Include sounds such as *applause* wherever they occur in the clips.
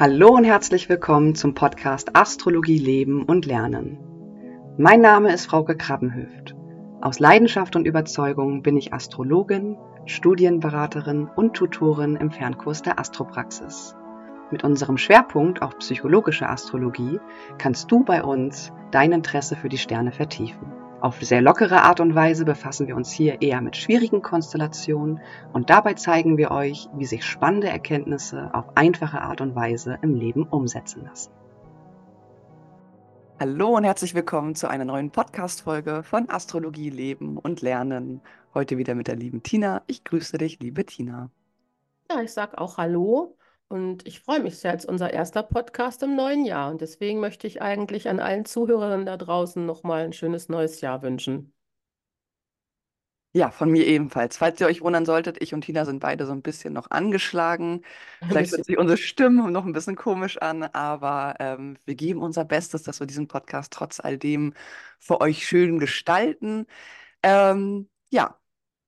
Hallo und herzlich willkommen zum Podcast Astrologie Leben und Lernen. Mein Name ist Frauke Krabbenhöft. Aus Leidenschaft und Überzeugung bin ich Astrologin, Studienberaterin und Tutorin im Fernkurs der Astropraxis. Mit unserem Schwerpunkt auf psychologische Astrologie kannst du bei uns dein Interesse für die Sterne vertiefen. Auf sehr lockere Art und Weise befassen wir uns hier eher mit schwierigen Konstellationen und dabei zeigen wir euch, wie sich spannende Erkenntnisse auf einfache Art und Weise im Leben umsetzen lassen. Hallo und herzlich willkommen zu einer neuen Podcast-Folge von Astrologie Leben und Lernen. Heute wieder mit der lieben Tina. Ich grüße dich, liebe Tina. Ja, ich sage auch Hallo und ich freue mich sehr, als unser erster Podcast im neuen Jahr. Und deswegen möchte ich eigentlich an allen Zuhörern da draußen nochmal ein schönes neues Jahr wünschen. Ja, von mir ebenfalls. Falls ihr euch wundern solltet, ich und Tina sind beide so ein bisschen noch angeschlagen. *laughs* Vielleicht hört sich unsere Stimme noch ein bisschen komisch an, aber ähm, wir geben unser Bestes, dass wir diesen Podcast trotz all dem für euch schön gestalten. Ähm, ja,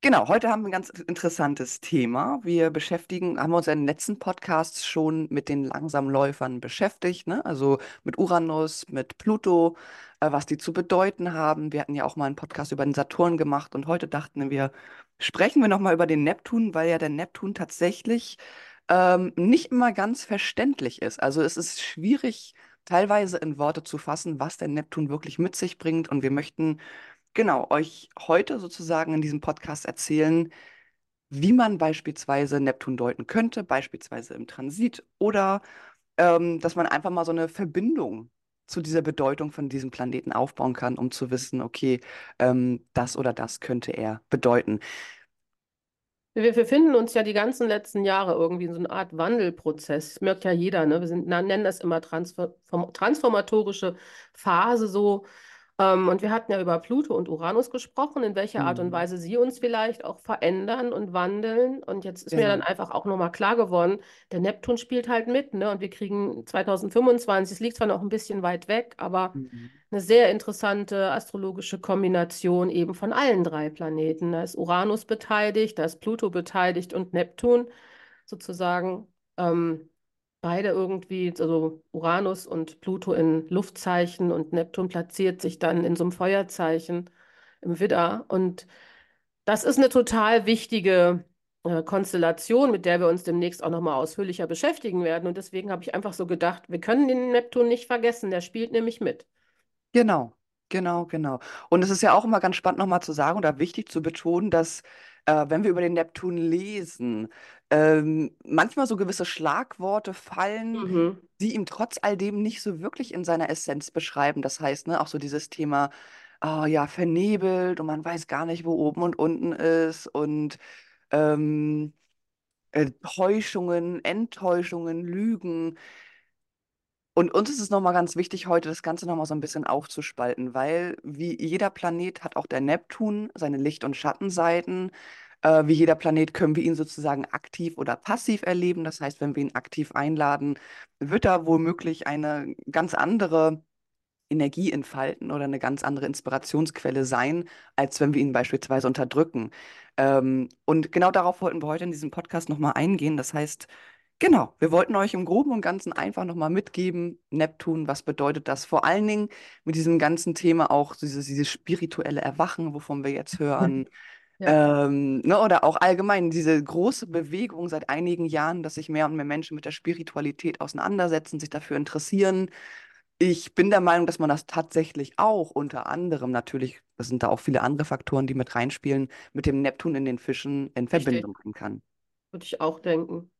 genau. Heute haben wir ein ganz interessantes Thema. Wir beschäftigen, haben uns in den letzten Podcasts schon mit den Langsamläufern beschäftigt, ne? Also mit Uranus, mit Pluto, äh, was die zu bedeuten haben. Wir hatten ja auch mal einen Podcast über den Saturn gemacht und heute dachten wir, sprechen wir nochmal über den Neptun, weil ja der Neptun tatsächlich ähm, nicht immer ganz verständlich ist. Also es ist schwierig, teilweise in Worte zu fassen, was der Neptun wirklich mit sich bringt. Und wir möchten genau euch heute sozusagen in diesem Podcast erzählen, wie man beispielsweise Neptun deuten könnte, beispielsweise im Transit oder ähm, dass man einfach mal so eine Verbindung zu dieser Bedeutung von diesem Planeten aufbauen kann, um zu wissen, okay, ähm, das oder das könnte er bedeuten. Wir befinden uns ja die ganzen letzten Jahre irgendwie in so einer Art Wandelprozess. Das merkt ja jeder, ne? Wir sind, nennen das immer transform transformatorische Phase so. Ähm, und wir hatten ja über Pluto und Uranus gesprochen, in welcher Art und Mhm. Weise sie uns vielleicht auch verändern und wandeln. Und jetzt ist mir dann Genau. einfach auch nochmal klar geworden, der Neptun spielt halt mit, ne? Und wir kriegen 2025, es liegt zwar noch ein bisschen weit weg, aber Mhm. eine sehr interessante astrologische Kombination eben von allen drei Planeten. Da ist Uranus beteiligt, da ist Pluto beteiligt und Neptun sozusagen. Ähm, beide irgendwie, also Uranus und Pluto in Luftzeichen und Neptun platziert sich dann in so einem Feuerzeichen im Widder. Und das ist eine total wichtige äh, Konstellation, mit der wir uns demnächst auch nochmal ausführlicher beschäftigen werden. Und deswegen habe ich einfach so gedacht, wir können den Neptun nicht vergessen, der spielt nämlich mit. Genau, genau, genau. Und es ist ja auch immer ganz spannend nochmal zu sagen oder wichtig zu betonen, dass äh, wenn wir über den Neptun lesen, ähm, manchmal so gewisse Schlagworte fallen, Mhm. die ihm trotz all dem nicht so wirklich in seiner Essenz beschreiben. Das heißt, ne, auch so dieses Thema, ah, ja, vernebelt und man weiß gar nicht, wo oben und unten ist und ähm, äh, Täuschungen, Enttäuschungen, Lügen. Und uns ist es nochmal ganz wichtig, heute das Ganze nochmal so ein bisschen aufzuspalten, weil wie jeder Planet hat auch der Neptun seine Licht- und Schattenseiten. Äh, wie jeder Planet können wir ihn sozusagen aktiv oder passiv erleben. Das heißt, wenn wir ihn aktiv einladen, wird er womöglich eine ganz andere Energie entfalten oder eine ganz andere Inspirationsquelle sein, als wenn wir ihn beispielsweise unterdrücken. Ähm, und genau darauf wollten wir heute in diesem Podcast nochmal eingehen. Das heißt, genau, wir wollten euch im Groben und Ganzen einfach nochmal mitgeben, Neptun, was bedeutet das? Vor allen Dingen mit diesem ganzen Thema auch dieses, dieses spirituelle Erwachen, wovon wir jetzt hören. Ja, Ähm, ne, oder auch allgemein diese große Bewegung seit einigen Jahren, dass sich mehr und mehr Menschen mit der Spiritualität auseinandersetzen, sich dafür interessieren. Ich bin der Meinung, dass man das tatsächlich auch unter anderem natürlich, das sind da auch viele andere Faktoren, die mit reinspielen, mit dem Neptun in den Fischen in Verbindung bringen kann. würde ich auch denken.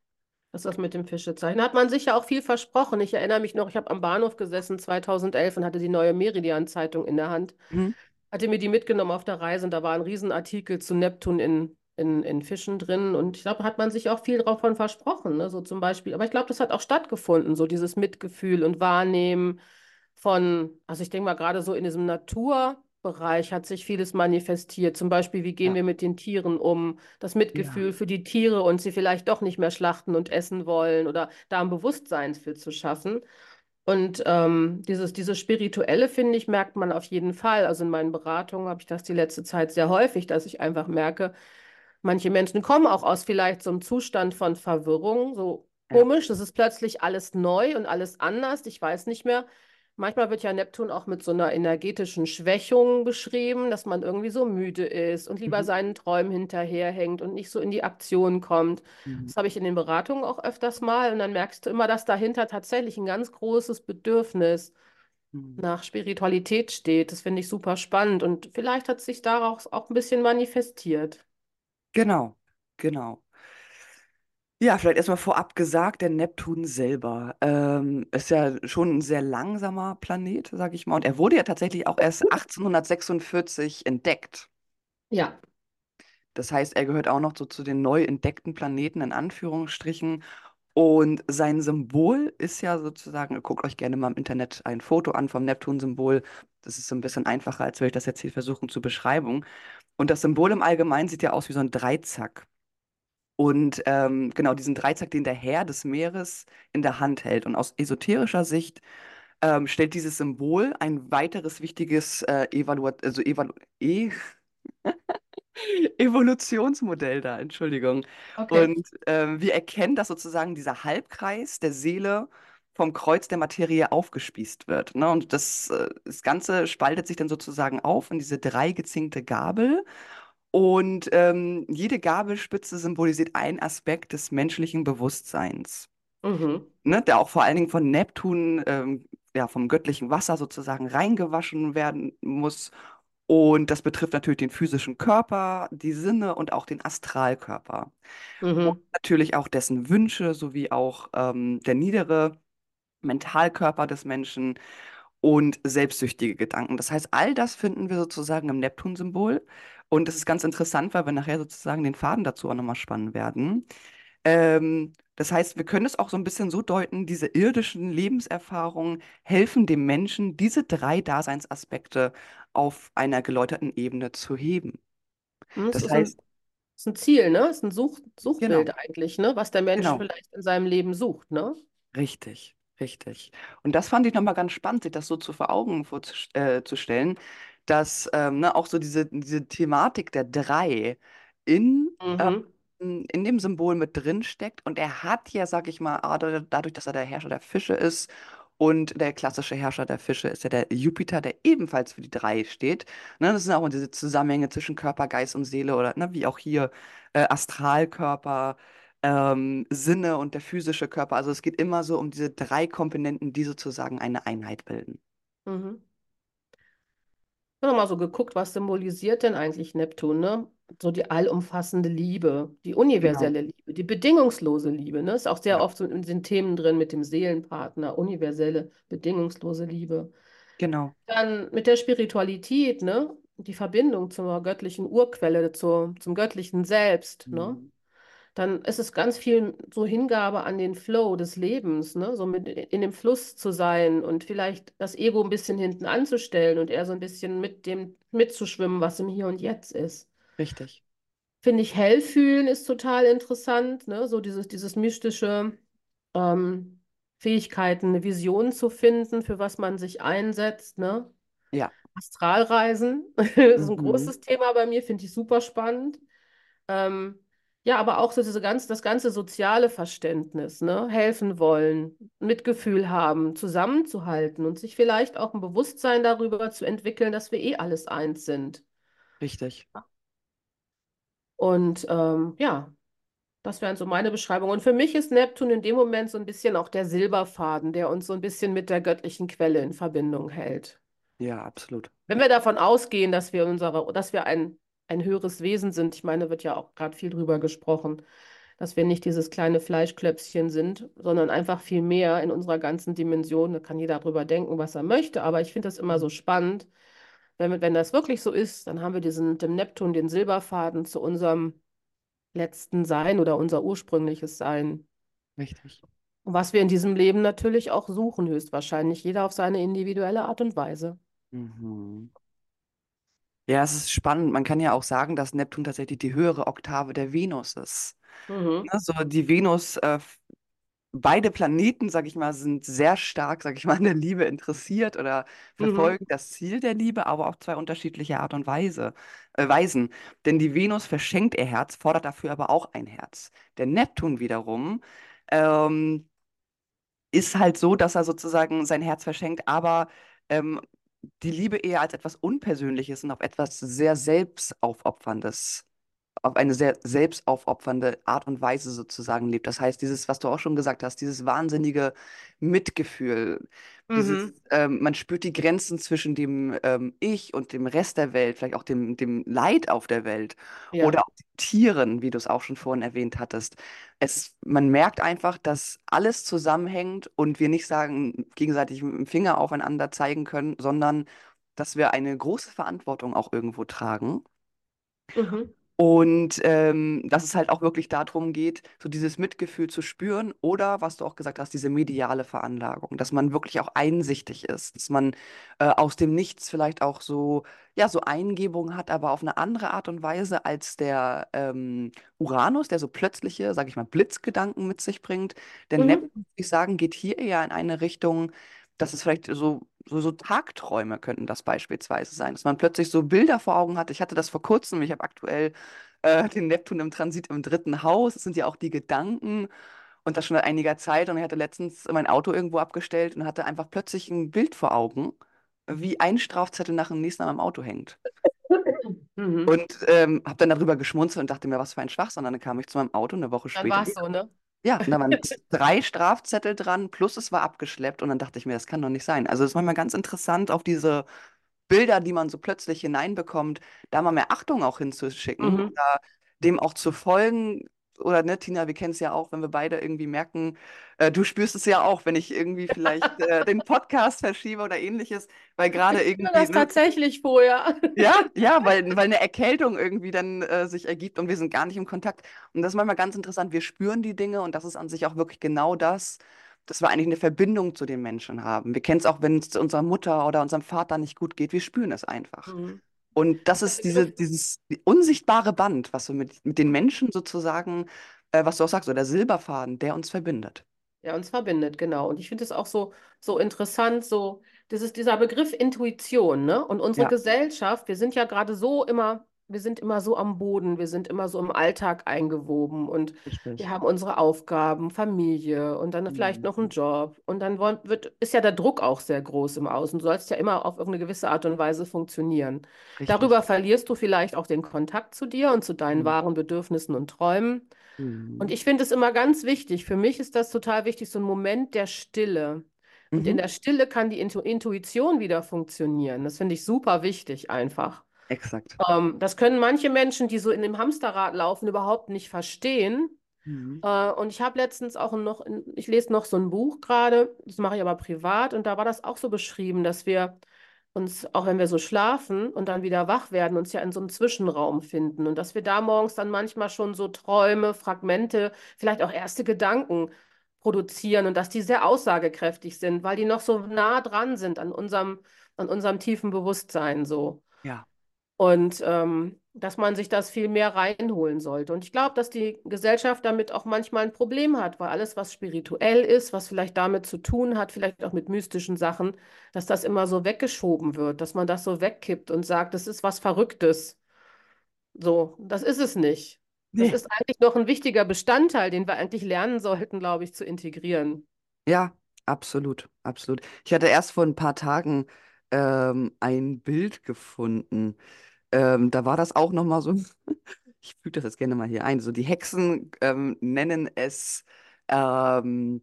Das ist das mit dem Fischezeichen. Hat man sich ja auch viel versprochen. Ich erinnere mich noch, ich habe am Bahnhof gesessen 2011 und hatte die neue Meridian-Zeitung in der Hand. Mhm. Hatte mir die mitgenommen auf der Reise und da war ein Riesenartikel zu Neptun in, in, in Fischen drin. Und ich glaube, hat man sich auch viel davon versprochen. Ne? So zum Beispiel. Aber ich glaube, das hat auch stattgefunden, so dieses Mitgefühl und Wahrnehmen von, also ich denke mal, gerade so in diesem Naturbereich hat sich vieles manifestiert. Zum Beispiel, wie gehen Ja, wir mit den Tieren um? Das ja, Mitgefühl für die Tiere und sie vielleicht doch nicht mehr schlachten und essen wollen oder da ein Bewusstsein für zu schaffen. Und ähm, dieses, dieses Spirituelle, finde ich, merkt man auf jeden Fall. Also in meinen Beratungen habe ich das die letzte Zeit sehr häufig, dass ich einfach merke, manche Menschen kommen auch aus vielleicht so einem Zustand von Verwirrung, so komisch, das ist plötzlich alles neu und alles anders. Ich weiß nicht mehr. Manchmal wird ja Neptun auch mit so einer energetischen Schwächung beschrieben, dass man irgendwie so müde ist und lieber Mhm. seinen Träumen hinterherhängt und nicht so in die Aktion kommt. Mhm. Das habe ich in den Beratungen auch öfters mal und dann merkst du immer, dass dahinter tatsächlich ein ganz großes Bedürfnis Mhm. nach Spiritualität steht. Das finde ich super spannend und vielleicht hat sich daraus auch ein bisschen manifestiert. Genau, genau. Ja, vielleicht erstmal vorab gesagt, der Neptun selber ähm, ist ja schon ein sehr langsamer Planet, sage ich mal. Und er wurde ja tatsächlich auch erst 1846 entdeckt. Ja. Das heißt, er gehört auch noch so zu den neu entdeckten Planeten in Anführungsstrichen. Und sein Symbol ist ja sozusagen, guckt euch gerne mal im Internet ein Foto an vom Neptun-Symbol. Das ist so ein bisschen einfacher, als würde ich das jetzt hier versuchen zu beschreiben. Und das Symbol im Allgemeinen sieht ja aus wie so ein Dreizack. Und ähm, genau diesen Dreizack, den der Herr des Meeres in der Hand hält. Und aus esoterischer Sicht ähm, stellt dieses Symbol ein weiteres wichtiges äh, Evaluat also Evalu e *laughs* Evolutionsmodell dar, Entschuldigung. Okay. Und ähm, wir erkennen, dass sozusagen dieser Halbkreis der Seele vom Kreuz der Materie aufgespießt wird. Ne? Und das, äh, das Ganze spaltet sich dann sozusagen auf in diese drei gezinkte Gabel. Und ähm, jede Gabelspitze symbolisiert einen Aspekt des menschlichen Bewusstseins, Mhm. ne? Der auch vor allen Dingen von Neptun, ähm, ja, vom göttlichen Wasser sozusagen reingewaschen werden muss. Und das betrifft natürlich den physischen Körper, die Sinne und auch den Astralkörper. Und Mhm. natürlich auch dessen Wünsche sowie auch ähm, der niedere Mentalkörper des Menschen und selbstsüchtige Gedanken. Das heißt, all das finden wir sozusagen im Neptun-Symbol. Und das ist ganz interessant, weil wir nachher sozusagen den Faden dazu auch nochmal spannen werden. Ähm, das heißt, wir können es auch so ein bisschen so deuten, diese irdischen Lebenserfahrungen helfen dem Menschen, diese drei Daseinsaspekte auf einer geläuterten Ebene zu heben. Mhm, Es Das ist ein, heißt, ist ein Ziel, ne? Es ist ein Such, Suchbild genau, eigentlich, ne? Was der Mensch genau. vielleicht in seinem Leben sucht, ne? Richtig, richtig. Und das fand ich nochmal ganz spannend, sich das so zu vor Augen vorzus- äh, zu stellen, dass ähm, ne, auch so diese, diese Thematik der drei in, Mhm. ähm, in dem Symbol mit drin steckt. Und er hat ja, sag ich mal, da- dadurch, dass er der Herrscher der Fische ist und der klassische Herrscher der Fische ist ja der Jupiter, der ebenfalls für die drei steht. Ne, das sind auch diese Zusammenhänge zwischen Körper, Geist und Seele oder ne, wie auch hier äh, Astralkörper ähm, Sinne und der physische Körper. Also es geht immer so um diese drei Komponenten, die sozusagen eine Einheit bilden. Mhm. Ich habe noch mal so geguckt, was symbolisiert denn eigentlich Neptun, ne? So die allumfassende Liebe, die Genau. universelle Liebe, die bedingungslose Liebe, ne? Ist auch sehr Ja, oft so in den Themen drin mit dem Seelenpartner, universelle, bedingungslose Liebe. genau. Dann mit der Spiritualität, ne? Die Verbindung zur göttlichen Urquelle, zur, zum göttlichen Selbst, ne? Dann ist es ganz viel so Hingabe an den Flow des Lebens, ne? So mit in dem Fluss zu sein und vielleicht das Ego ein bisschen hinten anzustellen und eher so ein bisschen mit dem mitzuschwimmen, was im Hier und Jetzt ist. Richtig. Finde ich, Hellfühlen ist total interessant, ne? So dieses, dieses mystische ähm, Fähigkeiten, eine Vision zu finden, für was man sich einsetzt, ne? Ja. Astralreisen *laughs* ist ein Mhm. großes Thema bei mir, finde ich super spannend. Ähm, ja, aber auch so diese ganz, das ganze soziale Verständnis, ne? Helfen wollen, Mitgefühl haben, zusammenzuhalten und sich vielleicht auch ein Bewusstsein darüber zu entwickeln, dass wir eh alles eins sind. Richtig. Und ähm, ja, das wären so meine Beschreibungen. Und für mich ist Neptun in dem Moment so ein bisschen auch der Silberfaden, der uns so ein bisschen mit der göttlichen Quelle in Verbindung hält. Ja, absolut. Wenn wir davon ausgehen, dass wir unsere, dass wir ein, ein höheres Wesen sind, ich meine, wird ja auch gerade viel drüber gesprochen, dass wir nicht dieses kleine Fleischklöpfchen sind, sondern einfach viel mehr in unserer ganzen Dimension. Da kann jeder drüber denken, was er möchte, aber ich finde das immer so spannend. Wenn, wenn das wirklich so ist, dann haben wir diesen, dem Neptun den Silberfaden zu unserem letzten Sein oder unser ursprüngliches Sein. Richtig. Und was wir in diesem Leben natürlich auch suchen, höchstwahrscheinlich, jeder auf seine individuelle Art und Weise. Mhm. Ja, es ist spannend. Man kann ja auch sagen, dass Neptun tatsächlich die höhere Oktave der Venus ist. Mhm. Ne, so die Venus, äh, beide Planeten, sag ich mal, sind sehr stark, sag ich mal, an der Liebe interessiert oder Mhm. verfolgen das Ziel der Liebe, aber auf zwei unterschiedliche Art und Weise, äh, Weisen. Denn die Venus verschenkt ihr Herz, fordert dafür aber auch ein Herz. Der Neptun wiederum ähm, ist halt so, dass er sozusagen sein Herz verschenkt, aber ähm, die Liebe eher als etwas Unpersönliches und auf etwas sehr Selbstaufopferndes auf eine sehr selbstaufopfernde Art und Weise sozusagen lebt. Das heißt, dieses, was du auch schon gesagt hast, dieses wahnsinnige Mitgefühl, dieses, Mhm. ähm, man spürt die Grenzen zwischen dem ähm, Ich und dem Rest der Welt, vielleicht auch dem, dem Leid auf der Welt oder Ja. auch den Tieren, wie du es auch schon vorhin erwähnt hattest. Es, man merkt einfach, dass alles zusammenhängt und wir nicht sagen, gegenseitig mit dem Finger aufeinander zeigen können, sondern dass wir eine große Verantwortung auch irgendwo tragen. Mhm. Und ähm, dass es halt auch wirklich darum geht, so dieses Mitgefühl zu spüren oder, was du auch gesagt hast, diese mediale Veranlagung, dass man wirklich auch einsichtig ist, dass man äh, aus dem Nichts vielleicht auch so, ja, so Eingebungen hat, aber auf eine andere Art und Weise als der ähm, Uranus, der so plötzliche, sag ich mal, Blitzgedanken mit sich bringt. Der Mhm. Neptun, würde ich sagen, geht hier eher in eine Richtung, dass es vielleicht so so, so Tagträume könnten das beispielsweise sein, dass man plötzlich so Bilder vor Augen hat. Ich hatte das vor kurzem, ich habe aktuell äh, den Neptun im Transit im dritten Haus. Das sind ja auch die Gedanken und das schon seit einiger Zeit. Und ich hatte letztens mein Auto irgendwo abgestellt und hatte einfach plötzlich ein Bild vor Augen, wie ein Strafzettel nach dem nächsten an meinem Auto hängt. Mhm. Und ähm, habe dann darüber geschmunzelt und dachte mir, was für ein Schwachsinn. Und dann kam ich zu meinem Auto eine Woche Dann später. war es so, ne? Ja, da waren drei Strafzettel dran, plus es war abgeschleppt. Und dann dachte ich mir, das kann doch nicht sein. Also es ist manchmal ganz interessant, auf diese Bilder, die man so plötzlich hineinbekommt, da mal mehr Achtung auch hinzuschicken Mhm. dem auch zu folgen. Oder ne, Tina, wir kennen es ja auch, wenn wir beide irgendwie merken, äh, du spürst es ja auch, wenn ich irgendwie vielleicht äh, den Podcast verschiebe oder ähnliches, weil gerade Ich irgendwie, das ne, tatsächlich vorher. ja, *laughs* ja, weil, weil eine Erkältung irgendwie dann äh, sich ergibt und wir sind gar nicht im Kontakt. Und das ist manchmal ganz interessant. Wir spüren die Dinge und das ist an sich auch wirklich genau das, dass wir eigentlich eine Verbindung zu den Menschen haben. Wir kennen es auch, wenn es unserer Mutter oder unserem Vater nicht gut geht. Wir spüren es einfach. Mhm. Und das ist diese, dieses unsichtbare Band, was wir mit, mit den Menschen sozusagen, äh, was du auch sagst, so der Silberfaden, der uns verbindet. der uns verbindet, genau. Und ich finde es auch so, so interessant, so dieses, dieser Begriff Intuition, ne? Und unsere Ja, Gesellschaft, wir sind ja gerade so immer, wir sind immer so am Boden, wir sind immer so im Alltag eingewoben und wir richtig. haben unsere Aufgaben, Familie und dann vielleicht noch einen Mhm. Job. Und dann wird, ist ja der Druck auch sehr groß im Außen. Du sollst ja immer auf irgendeine gewisse Art und Weise funktionieren. Richtig. Darüber verlierst du vielleicht auch den Kontakt zu dir und zu deinen Mhm. wahren Bedürfnissen und Träumen. Und Mhm. ich finde es immer ganz wichtig, für mich ist das total wichtig, so ein Moment der Stille. Und in Mhm. der Stille kann die Intu Intuition wieder funktionieren. Das finde ich super wichtig einfach. Exakt. Ähm, das können manche Menschen, die so in dem Hamsterrad laufen, überhaupt nicht verstehen. Mhm. Äh, und ich habe letztens auch noch, ich lese noch so ein Buch gerade, das mache ich aber privat, und da war das auch so beschrieben, dass wir uns, auch wenn wir so schlafen und dann wieder wach werden, uns ja in so einem Zwischenraum finden und dass wir da morgens dann manchmal schon so Träume, Fragmente, vielleicht auch erste Gedanken produzieren und dass die sehr aussagekräftig sind, weil die noch so nah dran sind an unserem, an unserem tiefen Bewusstsein so. Ja. Und ähm, dass man sich das viel mehr reinholen sollte. Und ich glaube, dass die Gesellschaft damit auch manchmal ein Problem hat, weil alles, was spirituell ist, was vielleicht damit zu tun hat, vielleicht auch mit mystischen Sachen, dass das immer so weggeschoben wird, dass man das so wegkippt und sagt, das ist was Verrücktes. So, das ist es nicht. Das Nee. ist eigentlich noch ein wichtiger Bestandteil, den wir eigentlich lernen sollten, glaube ich, zu integrieren. Ja, absolut, absolut. Ich hatte erst vor ein paar Tagen ähm, ein Bild gefunden. Ähm, da war das auch noch mal so. *laughs* Ich füge das jetzt gerne mal hier ein. So die Hexen ähm, nennen es ähm,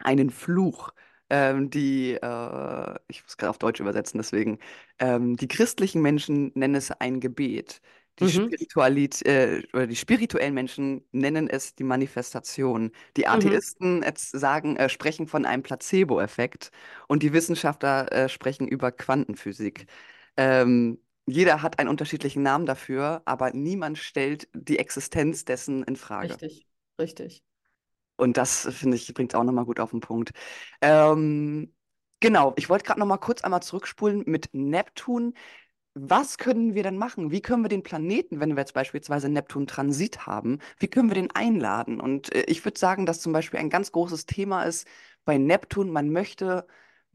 einen Fluch. Ähm, die, äh, ich muss gerade auf Deutsch übersetzen, deswegen. Ähm, die christlichen Menschen nennen es ein Gebet. Die Mhm. Spiritualität, äh, oder die spirituellen Menschen nennen es die Manifestation. Die Mhm. Atheisten jetzt sagen, äh, sprechen von einem Placebo-Effekt und die Wissenschaftler äh, sprechen über Quantenphysik. Ähm, jeder hat einen unterschiedlichen Namen dafür, aber niemand stellt die Existenz dessen in Frage. Richtig, richtig. Und das, finde ich, bringt es auch nochmal gut auf den Punkt. Ähm, genau, ich wollte gerade nochmal kurz einmal zurückspulen mit Neptun. Was können wir denn machen? Wie können wir den Planeten, wenn wir jetzt beispielsweise Neptun-Transit haben, wie können wir den einladen? Und äh, ich würde sagen, dass zum Beispiel ein ganz großes Thema ist bei Neptun, man möchte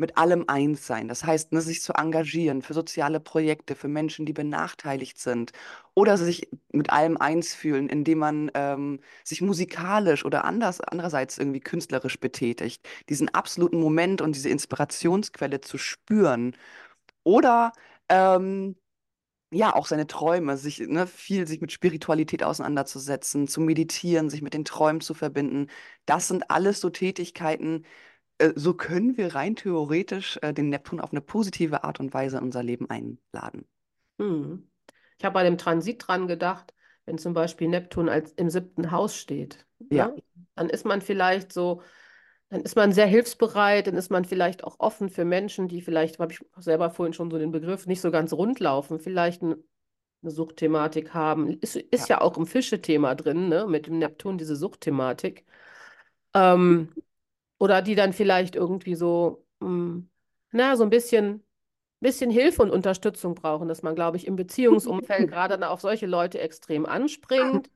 mit allem eins sein. Das heißt, ne, sich zu engagieren für soziale Projekte, für Menschen, die benachteiligt sind. Oder sich mit allem eins fühlen, indem man ähm, sich musikalisch oder anders, andererseits irgendwie künstlerisch betätigt. Diesen absoluten Moment und diese Inspirationsquelle zu spüren. Oder ähm, ja, auch seine Träume, sich, ne, viel sich mit Spiritualität auseinanderzusetzen, zu meditieren, sich mit den Träumen zu verbinden. Das sind alles so Tätigkeiten, äh, so können wir rein theoretisch äh, den Neptun auf eine positive Art und Weise in unser Leben einladen. Hm. Ich habe bei dem Transit dran gedacht, wenn zum Beispiel Neptun als im siebten Haus steht, Ja, ne? Dann ist man vielleicht so, dann ist man sehr hilfsbereit, dann ist man vielleicht auch offen für Menschen, die vielleicht, habe ich selber vorhin schon so den Begriff, nicht so ganz rund laufen, vielleicht ein, eine Suchtthematik haben. Ist, ist ja, ja auch im Fische-Thema drin, ne? Mit dem Neptun, diese Suchtthematik. Ähm, oder die dann vielleicht irgendwie so, mh, na, so ein bisschen, bisschen Hilfe und Unterstützung brauchen, dass man, glaube ich, im Beziehungsumfeld *laughs* gerade dann auf solche Leute extrem anspringt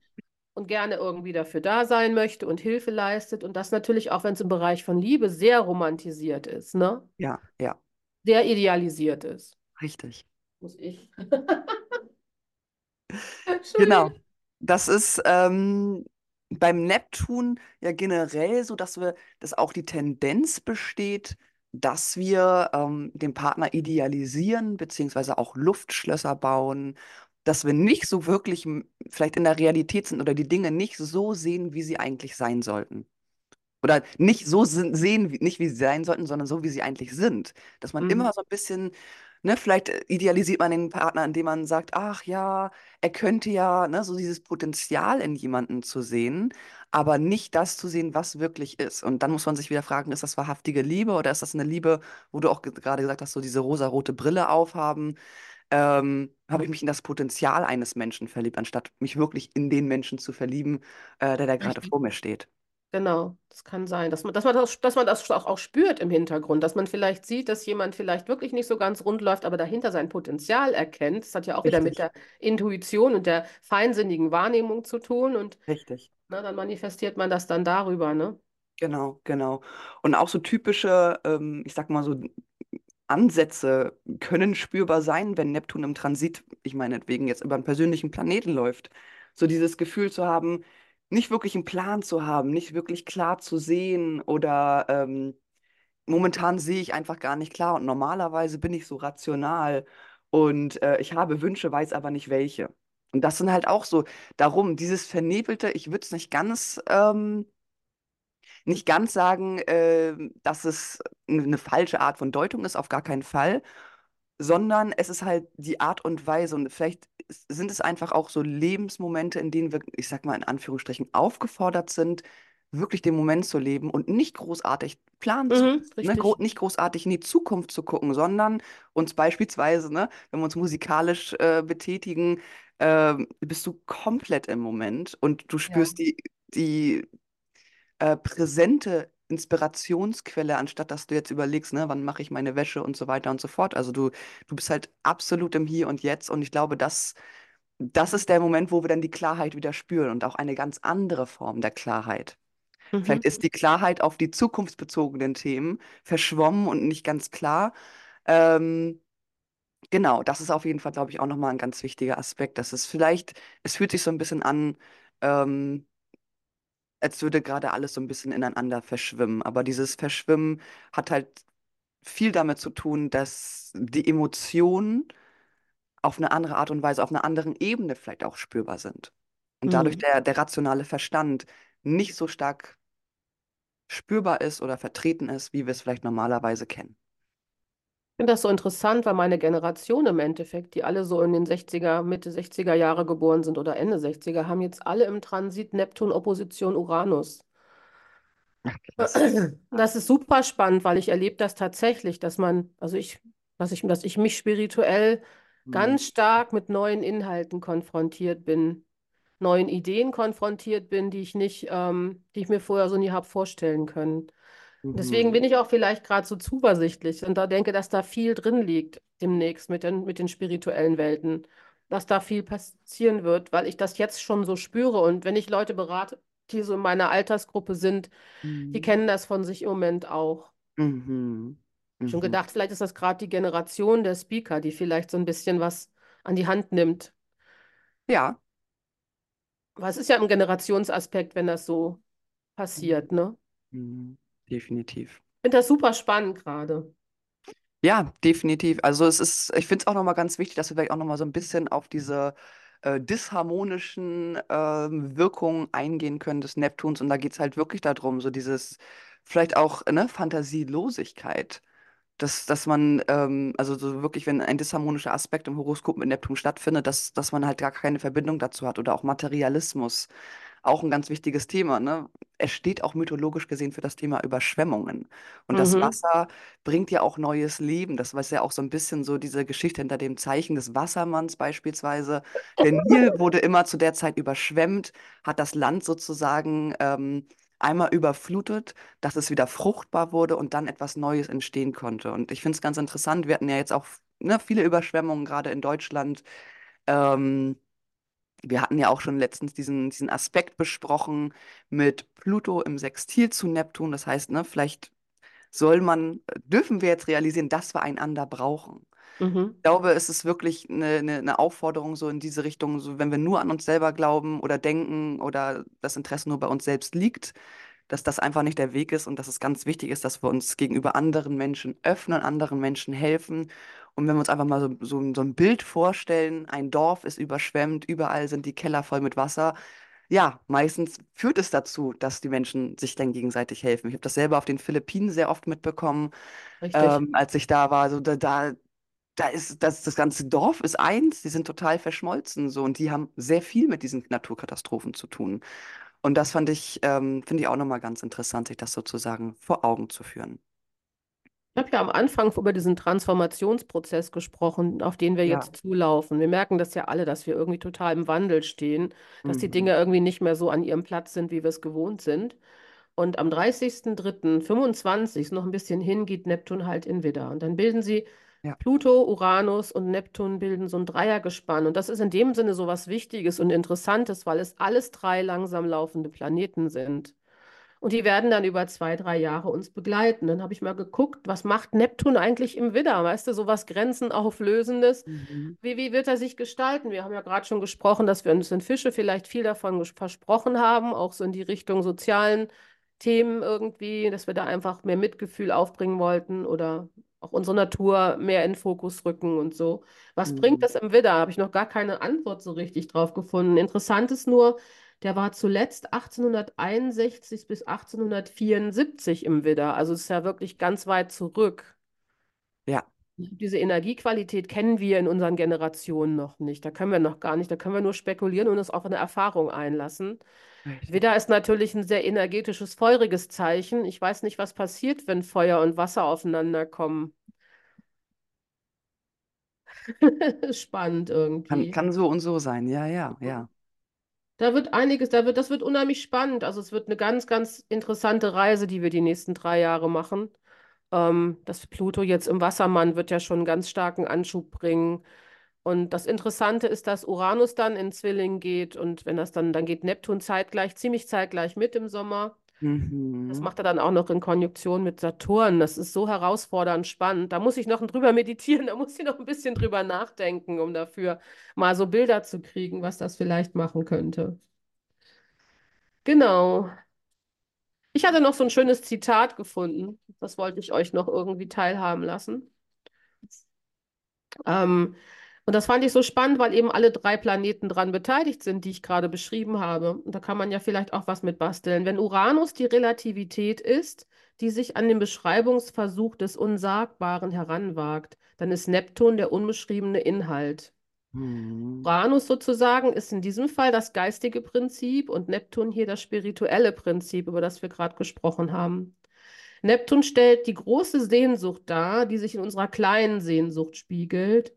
und gerne irgendwie dafür da sein möchte und Hilfe leistet. Und das natürlich auch, wenn es im Bereich von Liebe sehr romantisiert ist, ne? ja, ja, Sehr idealisiert ist. richtig. Muss ich. *laughs* Genau. Das ist ähm, beim Neptun ja generell so, dass wir, dass auch die Tendenz besteht, dass wir ähm, den Partner idealisieren, beziehungsweise auch Luftschlösser bauen, dass wir nicht so wirklich vielleicht in der Realität sind oder die Dinge nicht so sehen, wie sie eigentlich sein sollten. Oder nicht so sehen, wie, nicht wie sie sein sollten, sondern so, wie sie eigentlich sind. Dass man Mhm. immer so ein bisschen, ne, vielleicht äh, idealisiert man den Partner, indem man sagt, ach ja, er könnte ja, ne, so dieses Potenzial in jemanden zu sehen, aber nicht das zu sehen, was wirklich ist. Und dann muss man sich wieder fragen, ist das wahrhaftige Liebe oder ist das eine Liebe, wo du auch ge- gerade gesagt hast, so diese rosarote Brille aufhaben? Ähm, habe ich mich in das Potenzial eines Menschen verliebt, anstatt mich wirklich in den Menschen zu verlieben, äh, der da gerade vor mir steht. Genau, das kann sein, dass man, dass man das, dass man das auch, auch spürt im Hintergrund, dass man vielleicht sieht, dass jemand vielleicht wirklich nicht so ganz rund läuft, aber dahinter sein Potenzial erkennt. Das hat ja auch wieder mit der Intuition und der feinsinnigen Wahrnehmung zu tun und Richtig. na, dann manifestiert man das dann darüber, ne? Genau, genau. Und auch so typische, ähm, ich sag mal so, Ansätze können spürbar sein, wenn Neptun im Transit, ich meinetwegen jetzt über einen persönlichen Planeten läuft. So dieses Gefühl zu haben, nicht wirklich einen Plan zu haben, nicht wirklich klar zu sehen oder ähm, momentan sehe ich einfach gar nicht klar und normalerweise bin ich so rational und äh, ich habe Wünsche, weiß aber nicht welche. Und das sind halt auch so, darum, dieses Vernebelte, ich würde es nicht ganz ähm, nicht ganz sagen, äh, dass es eine falsche Art von Deutung ist, auf gar keinen Fall, sondern es ist halt die Art und Weise und vielleicht sind es einfach auch so Lebensmomente, in denen wir, ich sag mal in Anführungsstrichen, aufgefordert sind, wirklich den Moment zu leben und nicht großartig planen zu Mhm, müssen, ne? Gro nicht großartig in die Zukunft zu gucken, sondern uns beispielsweise, ne, wenn wir uns musikalisch äh, betätigen, ähm, bist du komplett im Moment und du Ja. spürst die, die äh, präsente Inspirationsquelle, anstatt dass du jetzt überlegst, ne, wann mache ich meine Wäsche und so weiter und so fort. Also du, du bist halt absolut im Hier und Jetzt und ich glaube, das, das ist der Moment, wo wir dann die Klarheit wieder spüren und auch eine ganz andere Form der Klarheit. Vielleicht Mhm. ist die Klarheit auf die zukunftsbezogenen Themen verschwommen und nicht ganz klar. Ähm, genau, das ist auf jeden Fall, glaube ich, auch nochmal ein ganz wichtiger Aspekt. Das ist vielleicht, es fühlt sich so ein bisschen an, ähm, als würde gerade alles so ein bisschen ineinander verschwimmen. Aber dieses Verschwimmen hat halt viel damit zu tun, dass die Emotionen auf eine andere Art und Weise, auf einer anderen Ebene vielleicht auch spürbar sind. Und dadurch Mhm. der, der rationale Verstand nicht so stark spürbar ist oder vertreten ist, wie wir es vielleicht normalerweise kennen. Ich finde das so interessant, weil meine Generation im Endeffekt, die alle so in den 60er, Mitte 60er Jahre geboren sind oder Ende 60er, haben jetzt alle im Transit Neptun Opposition Uranus. Das ist super spannend, weil ich erlebe das tatsächlich, dass man, also ich, dass ich, dass ich mich spirituell Mhm. ganz stark mit neuen Inhalten konfrontiert bin, neuen Ideen konfrontiert bin, die ich nicht, ähm, die ich mir vorher so nie habe vorstellen können. Deswegen Mhm. bin ich auch vielleicht gerade so zuversichtlich und da denke, dass da viel drin liegt demnächst mit den, mit den spirituellen Welten, dass da viel passieren wird, weil ich das jetzt schon so spüre. Und wenn ich Leute berate, die so in meiner Altersgruppe sind, die Mhm. kennen das von sich im Moment auch. Mhm. Schon Mhm. gedacht, vielleicht ist das gerade die Generation der Speaker, die vielleicht so ein bisschen was an die Hand nimmt. Ja. Es ist ja ein Generationsaspekt, wenn das so Mhm. passiert, ne? Mhm. Definitiv. Ich finde das super spannend gerade. Ja, definitiv. Also es ist, ich finde es auch nochmal ganz wichtig, dass wir vielleicht auch nochmal so ein bisschen auf diese äh, disharmonischen ähm, Wirkungen eingehen können des Neptuns. Und da geht es halt wirklich darum, so dieses, vielleicht auch, ne, Fantasielosigkeit. Dass, dass man, ähm, also so wirklich, wenn ein disharmonischer Aspekt im Horoskop mit Neptun stattfindet, dass, dass man halt gar keine Verbindung dazu hat oder auch Materialismus. Auch ein ganz wichtiges Thema, ne? Es steht auch mythologisch gesehen für das Thema Überschwemmungen. Und das Mhm. Wasser bringt ja auch neues Leben. Das war ja auch so ein bisschen so diese Geschichte hinter dem Zeichen des Wassermanns beispielsweise. Der Nil *laughs* wurde immer zu der Zeit überschwemmt, hat das Land sozusagen ähm, einmal überflutet, dass es wieder fruchtbar wurde und dann etwas Neues entstehen konnte. Und ich finde es ganz interessant. Wir hatten ja jetzt auch ne, viele Überschwemmungen, gerade in Deutschland. Ähm, wir hatten ja auch schon letztens diesen, diesen Aspekt besprochen mit Pluto im Sextil zu Neptun. Das heißt, ne, vielleicht soll man, dürfen wir jetzt realisieren, dass wir einander brauchen. Mhm. Ich glaube, es ist wirklich eine, eine, eine Aufforderung so in diese Richtung, so wenn wir nur an uns selber glauben oder denken oder das Interesse nur bei uns selbst liegt, dass das einfach nicht der Weg ist und dass es ganz wichtig ist, dass wir uns gegenüber anderen Menschen öffnen, anderen Menschen helfen. Und wenn wir uns einfach mal so, so, so ein Bild vorstellen, ein Dorf ist überschwemmt, überall sind die Keller voll mit Wasser. Ja, meistens führt es dazu, dass die Menschen sich dann gegenseitig helfen. Ich habe das selber auf den Philippinen sehr oft mitbekommen, ähm, als ich da war. So, da, da, da ist das, das ganze Dorf ist eins, die sind total verschmolzen so und die haben sehr viel mit diesen Naturkatastrophen zu tun. Und das fand ich, ähm, finde ich auch nochmal ganz interessant, sich das sozusagen vor Augen zu führen. Ich habe ja am Anfang über diesen Transformationsprozess gesprochen, auf den wir Ja. jetzt zulaufen. Wir merken das ja alle, dass wir irgendwie total im Wandel stehen, dass die Mhm. Dinge irgendwie nicht mehr so an ihrem Platz sind, wie wir es gewohnt sind. Und am 30.03.25, ist noch ein bisschen hin, geht Neptun halt in Widder. Und dann bilden sie Ja. Pluto, Uranus und Neptun bilden so ein Dreiergespann. Und das ist in dem Sinne so was Wichtiges und Interessantes, weil es alles drei langsam laufende Planeten sind. Und die werden dann über zwei, drei Jahre uns begleiten. Dann habe ich mal geguckt, was macht Neptun eigentlich im Widder? Weißt du, so was Grenzenauflösendes. Mhm. Wie, wie wird er sich gestalten? Wir haben ja gerade schon gesprochen, dass wir uns in Fische vielleicht viel davon versprochen haben, auch so in die Richtung sozialen Themen irgendwie, dass wir da einfach mehr Mitgefühl aufbringen wollten oder auch unsere Natur mehr in den Fokus rücken und so. Was bringt Mhm. das im Widder? Habe ich noch gar keine Antwort so richtig drauf gefunden. Interessant ist nur, der war zuletzt 1861 bis 1874 im Widder. Also es ist ja wirklich ganz weit zurück. Ja, Diese Energiequalität kennen wir in unseren Generationen noch nicht. Da können wir noch gar nicht. Da können wir nur spekulieren und uns auf eine Erfahrung einlassen. Widder ist natürlich ein sehr energetisches, feuriges Zeichen. Ich weiß nicht, was passiert, wenn Feuer und Wasser aufeinander kommen. *laughs* Spannend Kann, irgendwie. kann so und so sein. Ja, ja, ja. Da wird einiges, da wird, das wird unheimlich spannend. Also es wird eine ganz, ganz interessante Reise, die wir die nächsten drei Jahre machen. Ähm, das Pluto jetzt im Wassermann wird ja schon einen ganz starken Anschub bringen. Und das Interessante ist, dass Uranus dann in Zwilling geht und wenn das dann, dann geht Neptun zeitgleich, ziemlich zeitgleich mit im Sommer. Das Mhm. macht er dann auch noch in Konjunktion mit Saturn. Das ist so herausfordernd spannend. Da muss ich noch *laughs* drüber meditieren, da muss ich noch ein bisschen drüber nachdenken, um dafür mal so Bilder zu kriegen, was das vielleicht machen könnte. Genau. Ich hatte noch so ein schönes Zitat gefunden. Das wollte ich euch noch irgendwie teilhaben lassen. Ähm, und das fand ich so spannend, weil eben alle drei Planeten dran beteiligt sind, die ich gerade beschrieben habe. Und da kann man ja vielleicht auch was mit basteln. Wenn Uranus die Relativität ist, die sich an den Beschreibungsversuch des Unsagbaren heranwagt, dann ist Neptun der unbeschriebene Inhalt. Mhm. Uranus sozusagen ist in diesem Fall das geistige Prinzip und Neptun hier das spirituelle Prinzip, über das wir gerade gesprochen haben. Neptun stellt die große Sehnsucht dar, die sich in unserer kleinen Sehnsucht spiegelt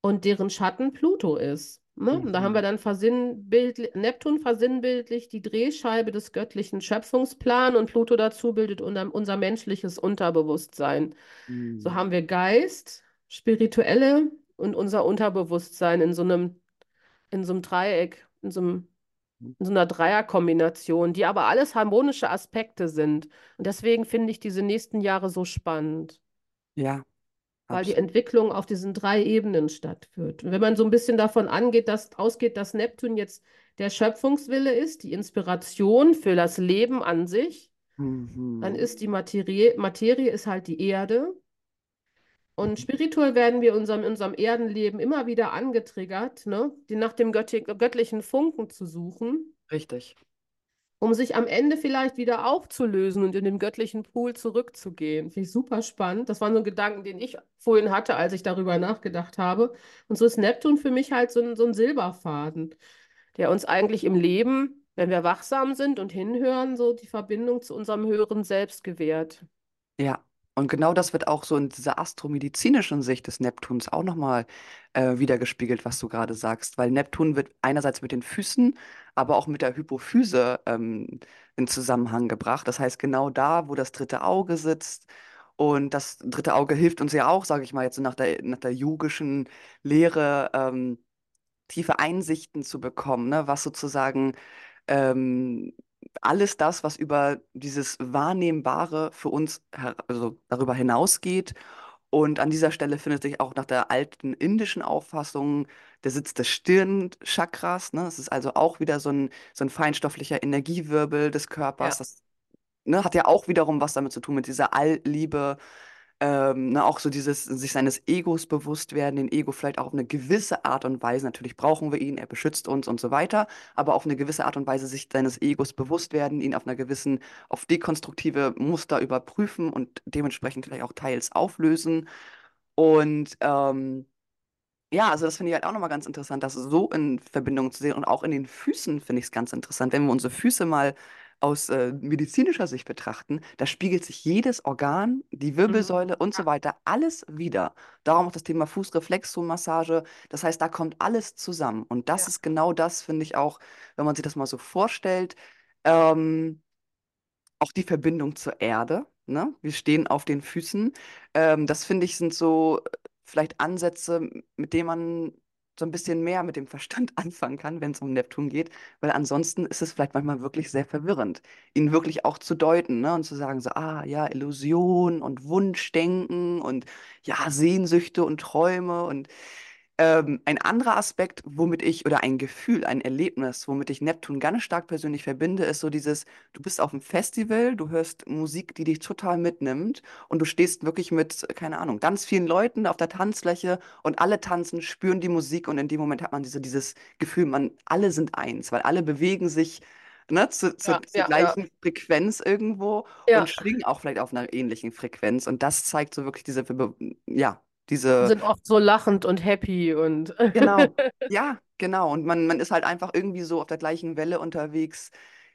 und deren Schatten Pluto ist. Ne? Und da haben wir Mhm. dann versinnbildlich, Neptun versinnbildlich die Drehscheibe des göttlichen Schöpfungsplans und Pluto dazu bildet unser, unser menschliches Unterbewusstsein. So Mhm. haben wir Geist, spirituelle und unser Unterbewusstsein in so einem, in so einem Dreieck, in so einem in so einer Dreierkombination, die aber alles harmonische Aspekte sind. Und deswegen finde ich diese nächsten Jahre so spannend. Ja, weil die absolut. Entwicklung auf diesen drei Ebenen stattfindet. Und wenn man so ein bisschen davon angeht, dass, ausgeht, dass Neptun jetzt der Schöpfungswille ist, die Inspiration für das Leben an sich, dann Mhm. ist die Materie, Materie ist halt die Erde. Und spirituell werden wir unserem, in unserem Erdenleben immer wieder angetriggert, ne? Die nach dem göttlichen Funken zu suchen, Richtig. Um sich am Ende vielleicht wieder aufzulösen und in den göttlichen Pool zurückzugehen. Finde ich super spannend. Das waren so Gedanken, den ich vorhin hatte, als ich darüber nachgedacht habe. Und so ist Neptun für mich halt so ein, so ein Silberfaden, der uns eigentlich im Leben, wenn wir wachsam sind und hinhören, so die Verbindung zu unserem höheren Selbst gewährt. Ja, und genau das wird auch so in dieser astromedizinischen Sicht des Neptuns auch nochmal äh, wiedergespiegelt, was du gerade sagst, weil Neptun wird einerseits mit den Füßen, aber auch mit der Hypophyse ähm, in Zusammenhang gebracht. Das heißt, genau da, wo das dritte Auge sitzt. Und das dritte Auge hilft uns ja auch, sage ich mal, jetzt so nach der, nach der yogischen Lehre, ähm, tiefe Einsichten zu bekommen, ne? Was sozusagen ähm, alles das, was über dieses Wahrnehmbare für uns also darüber hinausgeht. Und an dieser Stelle findet sich auch nach der alten indischen Auffassung der Sitz des Stirnchakras. Ne? Es ist also auch wieder so ein, so ein feinstofflicher Energiewirbel des Körpers. Ja, Das ne, hat ja auch wiederum was damit zu tun, mit dieser Allliebe, ähm, ne, auch so dieses sich seines Egos bewusst werden, den Ego vielleicht auch auf eine gewisse Art und Weise, natürlich brauchen wir ihn, er beschützt uns und so weiter, aber auf eine gewisse Art und Weise sich seines Egos bewusst werden, ihn auf einer gewissen, auf dekonstruktive Muster überprüfen und dementsprechend vielleicht auch teils auflösen. Und ähm, ja, also das finde ich halt auch nochmal ganz interessant, das so in Verbindung zu sehen. Und auch in den Füßen finde ich es ganz interessant. Wenn wir unsere Füße mal aus äh, medizinischer Sicht betrachten, da spiegelt sich jedes Organ, die mhm. Wirbelsäule und so weiter, alles wieder. Darum auch das Thema Fußreflexzonenmassage. Das heißt, da kommt alles zusammen. Und das Ja, ist genau das, finde ich auch, wenn man sich das mal so vorstellt. Ähm, auch die Verbindung zur Erde, ne? Wir stehen auf den Füßen. Ähm, das finde ich sind so äh, vielleicht Ansätze, mit denen man so ein bisschen mehr mit dem Verstand *laughs* anfangen kann, wenn es um Neptun geht, weil ansonsten ist es vielleicht manchmal wirklich sehr verwirrend, ihn wirklich auch zu deuten, ne? Und zu sagen so, ah ja, Illusion und Wunschdenken und ja, Sehnsüchte und Träume und ähm, ein anderer Aspekt, womit ich, oder ein Gefühl, ein Erlebnis, womit ich Neptun ganz stark persönlich verbinde, ist so dieses, du bist auf einem Festival, du hörst Musik, die dich total mitnimmt und du stehst wirklich mit, keine Ahnung, ganz vielen Leuten auf der Tanzfläche und alle tanzen, spüren die Musik und in dem Moment hat man diese, dieses Gefühl, man, alle sind eins, weil alle bewegen sich, ne, zu, zu, ja, zur ja, ja. gleichen Frequenz irgendwo und Ja, schwingen auch vielleicht auf einer ähnlichen Frequenz und das zeigt so wirklich diese, ja, diese sind oft so lachend und happy und *laughs* Genau. Ja, genau. Und man, man ist halt einfach irgendwie so auf der gleichen Welle unterwegs.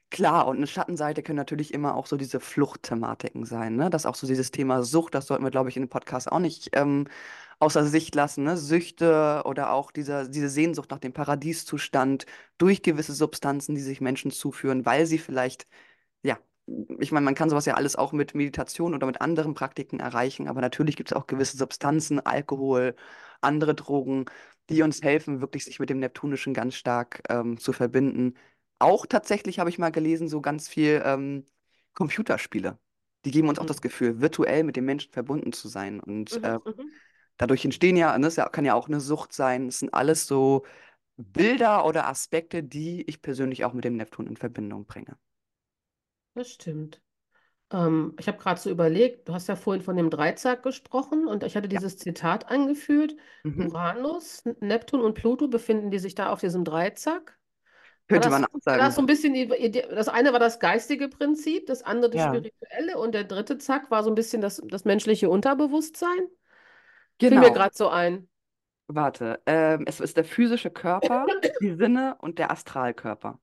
Klar, und eine Schattenseite können natürlich immer auch so diese Fluchtthematiken sein, ne? Das ist auch so dieses Thema Sucht, das sollten wir, glaube ich, in dem Podcast auch nicht ähm, außer Sicht lassen, ne? Süchte oder auch dieser, diese Sehnsucht nach dem Paradieszustand durch gewisse Substanzen, die sich Menschen zuführen, weil sie vielleicht ich meine, man kann sowas ja alles auch mit Meditation oder mit anderen Praktiken erreichen, aber natürlich gibt es auch gewisse Substanzen, Alkohol, andere Drogen, die uns helfen, wirklich sich mit dem Neptunischen ganz stark ähm, zu verbinden. Auch tatsächlich habe ich mal gelesen, so ganz viel ähm, Computerspiele. Die geben uns auch das Mhm, Gefühl, virtuell mit dem Menschen verbunden zu sein. Und mhm, äh, mhm. dadurch entstehen ja, ne, das ja- kann ja auch eine Sucht sein. Es sind alles so Bilder oder Aspekte, die ich persönlich auch mit dem Neptun in Verbindung bringe. Das stimmt. Ähm, ich habe gerade so überlegt, du hast ja vorhin von dem Dreizack gesprochen und ich hatte Ja. dieses Zitat angeführt. Mhm. Uranus, Neptun und Pluto befinden die sich da auf diesem Dreizack? War Könnte das, man war auch das sagen. so ein bisschen, die Idee- das eine war das geistige Prinzip, das andere das Ja. spirituelle und der dritte Zack war so ein bisschen das, das menschliche Unterbewusstsein? Fiel mir Genau. gerade so ein. Warte. Ähm, es ist der physische Körper, die Sinne und der Astralkörper.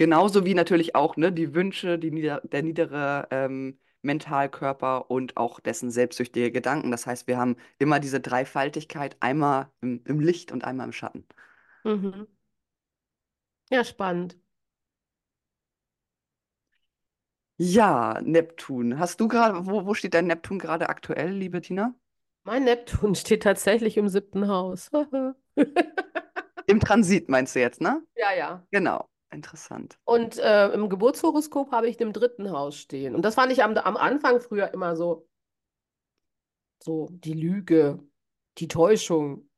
Genauso wie natürlich auch ne, die Wünsche, die nieder der niedere ähm, Mentalkörper und auch dessen selbstsüchtige Gedanken. Das heißt, wir haben immer diese Dreifaltigkeit, einmal im, im Licht und einmal im Schatten. Mhm. Ja, spannend. Ja, Neptun. Hast du gerade, wo, wo steht dein Neptun gerade aktuell, liebe Tina? Mein Neptun *laughs* steht tatsächlich im siebten Haus. *laughs* Im Transit meinst du jetzt, ne? Ja, ja. Genau. Interessant. Und äh, im Geburtshoroskop habe ich den dritten Haus stehen. Und das fand ich am, am Anfang früher immer so so die Lüge, die Täuschung.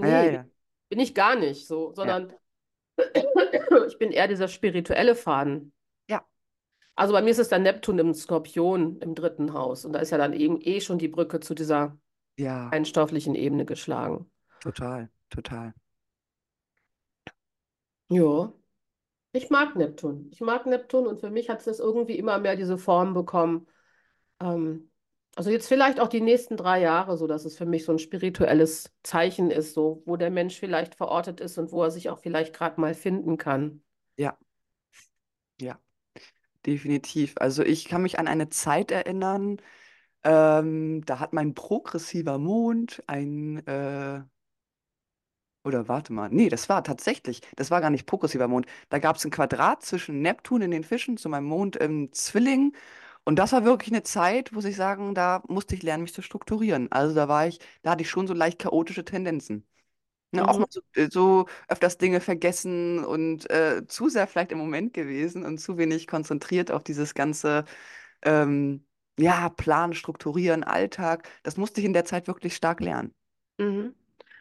Ah, ja, Nee, ja. bin ich gar nicht so, Ja. sondern *coughs* ich bin eher dieser spirituelle Faden. Ja. Also bei mir ist es dann Neptun im Skorpion im dritten Haus. Und da ist ja dann eben eh schon die Brücke zu dieser Ja, feinstofflichen Ebene geschlagen. total, total. Ja, ich mag Neptun. Ich mag Neptun und für mich hat es irgendwie immer mehr diese Form bekommen. Ähm, also jetzt vielleicht auch die nächsten drei Jahre, so dass es für mich so ein spirituelles Zeichen ist, so wo der Mensch vielleicht verortet ist und wo er sich auch vielleicht gerade mal finden kann. Ja, ja, definitiv. Also ich kann mich an eine Zeit erinnern, ähm, da hat mein progressiver Mond ein, äh, oder warte mal, nee, das war tatsächlich, das war gar nicht progressiver Mond. Da gab es ein Quadrat zwischen Neptun in den Fischen zu meinem Mond im Zwilling. Und das war wirklich eine Zeit, muss ich sagen, da musste ich lernen, mich zu strukturieren. Also da war ich, da hatte ich schon so leicht chaotische Tendenzen. Ne, auch Mhm. mal so, äh, so öfters Dinge vergessen und äh, zu sehr vielleicht im Moment gewesen und zu wenig konzentriert auf dieses ganze, ähm, ja, Planen, Strukturieren, Alltag. Das musste ich in der Zeit wirklich stark lernen. Mhm.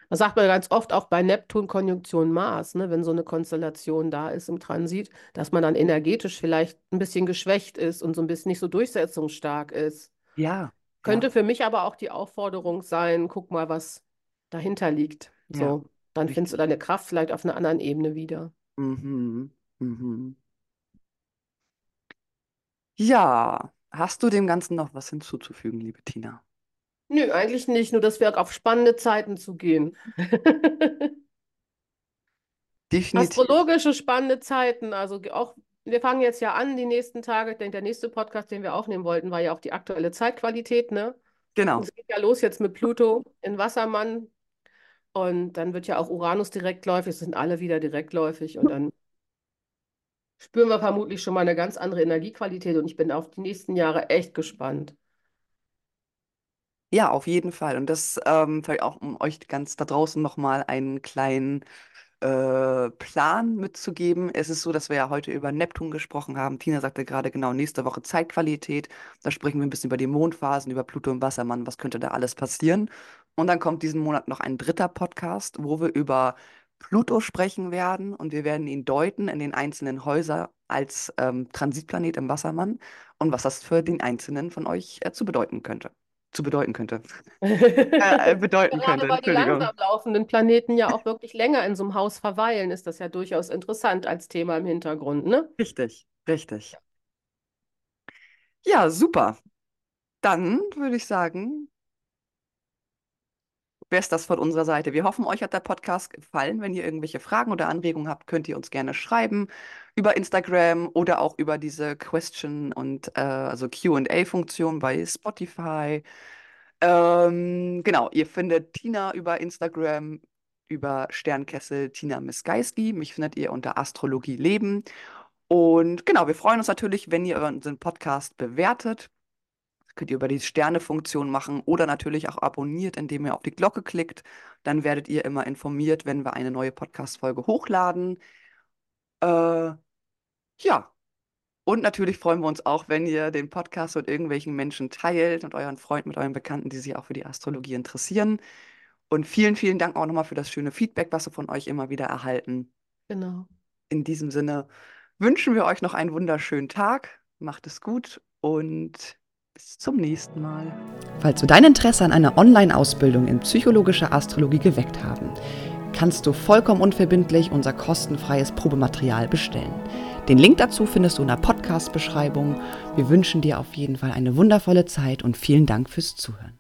Das sagt man ganz oft auch bei Neptun Konjunktion Mars, ne, wenn so eine Konstellation da ist im Transit, dass man dann energetisch vielleicht ein bisschen geschwächt ist und so ein bisschen nicht so durchsetzungsstark ist. Ja, Könnte ja, für mich aber auch die Aufforderung sein, guck mal, was dahinter liegt. ja, So, dann findest du deine Kraft vielleicht auf einer anderen Ebene wieder. Mhm, mhm. Ja, hast du dem Ganzen noch was hinzuzufügen, liebe Tina? Nö, eigentlich nicht, nur dass wir auf spannende Zeiten zugehen. *laughs* Definitiv. Astrologische spannende Zeiten, also auch, wir fangen jetzt ja an, die nächsten Tage. Ich denke, der nächste Podcast, den wir aufnehmen wollten, war ja auch die aktuelle Zeitqualität, ne? Und Genau. es geht ja los jetzt mit Pluto in Wassermann und dann wird ja auch Uranus direktläufig, es sind alle wieder direktläufig und dann spüren wir vermutlich schon mal eine ganz andere Energiequalität und ich bin auf die nächsten Jahre echt gespannt. Ja, auf jeden Fall. Und das ähm, vielleicht auch, um euch ganz da draußen nochmal einen kleinen äh, Plan mitzugeben. Es ist so, dass wir ja heute über Neptun gesprochen haben. Tina sagte gerade genau, nächste Woche Zeitqualität. Da sprechen wir ein bisschen über die Mondphasen, über Pluto und Wassermann. Was könnte da alles passieren? Und dann kommt diesen Monat noch ein dritter Podcast, wo wir über Pluto sprechen werden und wir werden ihn deuten in den einzelnen Häusern als ähm, Transitplanet im Wassermann und was das für den Einzelnen von euch äh, zu bedeuten könnte. Zu bedeuten könnte. *laughs* Äh, äh, bedeuten Gerade könnte, weil die langsam laufenden Planeten ja auch wirklich länger in so einem Haus verweilen, ist das ja durchaus interessant als Thema im Hintergrund, ne? Richtig, richtig. Ja, super. Dann würde ich sagen, wäre es das von unserer Seite. Wir hoffen, euch hat der Podcast gefallen. Wenn ihr irgendwelche Fragen oder Anregungen habt, könnt ihr uns gerne schreiben über Instagram oder auch über diese Question- und äh, also QA-Funktion bei Spotify. Ähm, genau, ihr findet Tina über Instagram, über Sternkessel Tina Miskaiski. Mich findet ihr unter Astrologie Leben. Und genau, wir freuen uns natürlich, wenn ihr unseren Podcast bewertet. Könnt ihr über die Sterne-Funktion machen oder natürlich auch abonniert, indem ihr auf die Glocke klickt. Dann werdet ihr immer informiert, wenn wir eine neue Podcast-Folge hochladen. Äh, ja, und natürlich freuen wir uns auch, wenn ihr den Podcast mit irgendwelchen Menschen teilt und euren Freunden, mit euren Bekannten, die sich auch für die Astrologie interessieren. Und vielen, vielen Dank auch nochmal für das schöne Feedback, was wir von euch immer wieder erhalten. Genau. In diesem Sinne wünschen wir euch noch einen wunderschönen Tag. Macht es gut und bis zum nächsten Mal. Falls wir dein Interesse an einer Online-Ausbildung in psychologischer Astrologie geweckt haben, kannst du vollkommen unverbindlich unser kostenfreies Probematerial bestellen. Den Link dazu findest du in der Podcast-Beschreibung. Wir wünschen dir auf jeden Fall eine wundervolle Zeit und vielen Dank fürs Zuhören.